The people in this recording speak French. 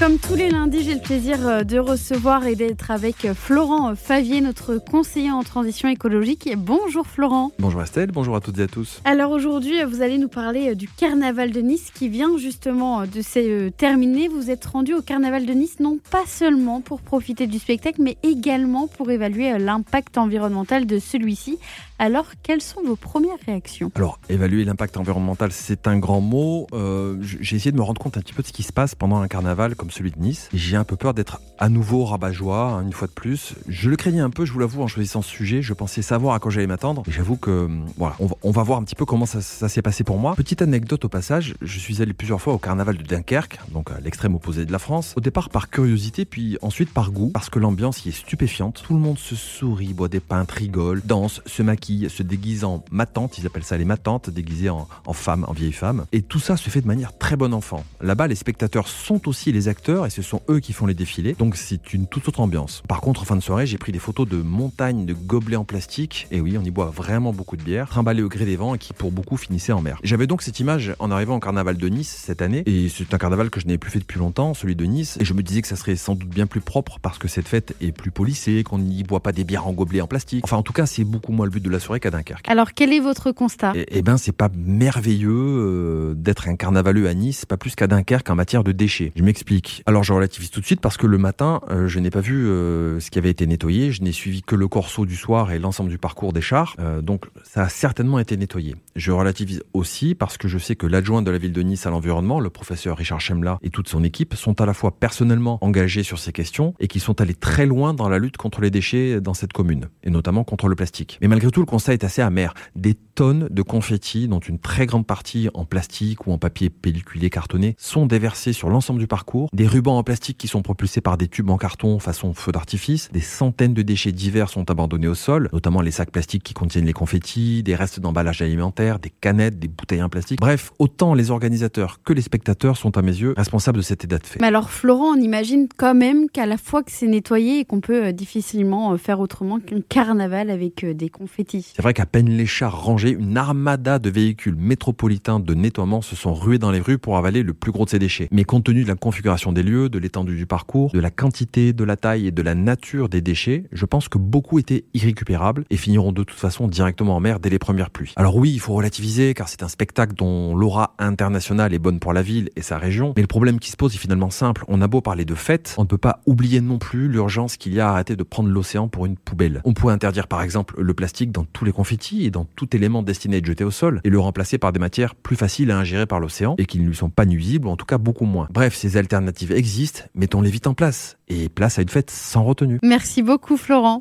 Comme tous les lundis, j'ai le plaisir euh, de recevoir et d'être avec euh, Florent Favier, notre conseiller en transition écologique. Bonjour Florent. Bonjour Estelle, bonjour à toutes et à tous. Alors aujourd'hui, euh, vous allez nous parler du carnaval de Nice qui vient justement de se terminer. Vous êtes rendu au carnaval de Nice non pas seulement pour profiter du spectacle, mais également pour évaluer l'impact environnemental de celui-ci. Alors, quelles sont vos premières réactions? Alors, évaluer l'impact environnemental, c'est un grand mot. j'ai essayé de me rendre compte un petit peu de ce qui se passe pendant un carnaval comme celui de Nice. J'ai un peu peur d'être à nouveau rabat-joie, hein, une fois de plus. Je le craignais un peu, je vous l'avoue, en choisissant ce sujet. Je pensais savoir à quoi j'allais m'attendre. J'avoue que, voilà, on va, voir un petit peu comment ça, s'est passé pour moi. Petite anecdote au passage, je suis allé plusieurs fois au carnaval de Dunkerque, donc à l'extrême opposé de la France. Au départ par curiosité, puis ensuite par goût, parce que l'ambiance y est stupéfiante. Tout le monde se sourit, boit des peintes, rigole, danse, se maquille, se déguise en matante, ils appellent ça les matantes, déguisées en, en femme, en vieille femme. Et tout ça se fait de manière très bon enfant. Là-bas, les spectateurs sont aussi les acteurs et ce sont eux qui font les défilés. Donc c'est une toute autre ambiance. Par contre, en fin de soirée, j'ai pris des photos de montagnes de gobelets en plastique. Et oui, on y boit vraiment beaucoup de bière, trimballées au gré des vents et qui pour beaucoup finissaient en mer. J'avais donc cette image en arrivant au carnaval de Nice cette année. Et c'est un carnaval que je n'avais plus fait depuis longtemps, celui de Nice. Et je me disais que ça serait sans doute bien plus propre parce que cette fête est plus polissée, qu'on n'y boit pas des bières en gobelets en plastique. Enfin, en tout cas, c'est beaucoup moins le but de la soirée qu'à Dunkerque. Alors, quel est votre constat? Eh, eh ben, c'est pas merveilleux euh, d'être un carnavaleux à Nice, pas plus qu'à Dunkerque en matière de déchets. Je m'explique. Alors, je relativise tout de suite parce que le matin, euh, je n'ai pas vu euh, ce qui avait été nettoyé. Je n'ai suivi que le corso du soir et l'ensemble du parcours des chars. Euh, donc, ça a certainement été nettoyé. Je relativise aussi parce que je sais que l'adjoint de la ville de Nice à l'environnement, le professeur Richard Chemla et toute son équipe sont à la fois personnellement engagés sur ces questions et qui sont allés très loin dans la lutte contre les déchets dans cette commune et notamment contre le plastique. Mais malgré tout, le constat est assez amer. Des tonnes de confettis, dont une très grande partie en plastique ou en papier pelliculé cartonné, sont déversés sur l'ensemble du parcours. Des rubans en plastique qui sont propulsés par des tubes en carton façon feu d'artifice. Des centaines de déchets divers sont abandonnés au sol, notamment les sacs plastiques qui contiennent les confettis, des restes d'emballage alimentaire, des canettes, des bouteilles en plastique. Bref, autant les organisateurs que les spectateurs sont à mes yeux responsables de cet état de fait. Mais alors Florent, on imagine quand même qu'à la fois que c'est nettoyé et qu'on peut euh, difficilement euh, faire autrement qu'un carnaval avec euh, des confettis. C'est vrai qu'à peine les chars rangés, une armada de véhicules métropolitains de nettoiement se sont rués dans les rues pour avaler le plus gros de ces déchets. Mais compte tenu de la configuration des lieux, de l'étendue du parcours, de la quantité, de la taille et de la nature des déchets, je pense que beaucoup étaient irrécupérables et finiront de toute façon directement en mer dès les premières pluies. Alors oui, il faut relativiser car c'est un spectacle dont l'aura internationale est bonne pour la ville et sa région, mais le problème qui se pose est finalement simple. On a beau parler de fête, on ne peut pas oublier non plus l'urgence qu'il y a à arrêter de prendre l'océan pour une poubelle. On pourrait interdire par exemple le plastique dans tous les confettis et dans tout élément destiné à être jeté au sol et le remplacer par des matières plus faciles à ingérer par l'océan et qui ne lui sont pas nuisibles ou en tout cas beaucoup moins. Bref, ces alternatives existent, mettons-les vite en place et place à une fête sans retenue. Merci beaucoup Florent.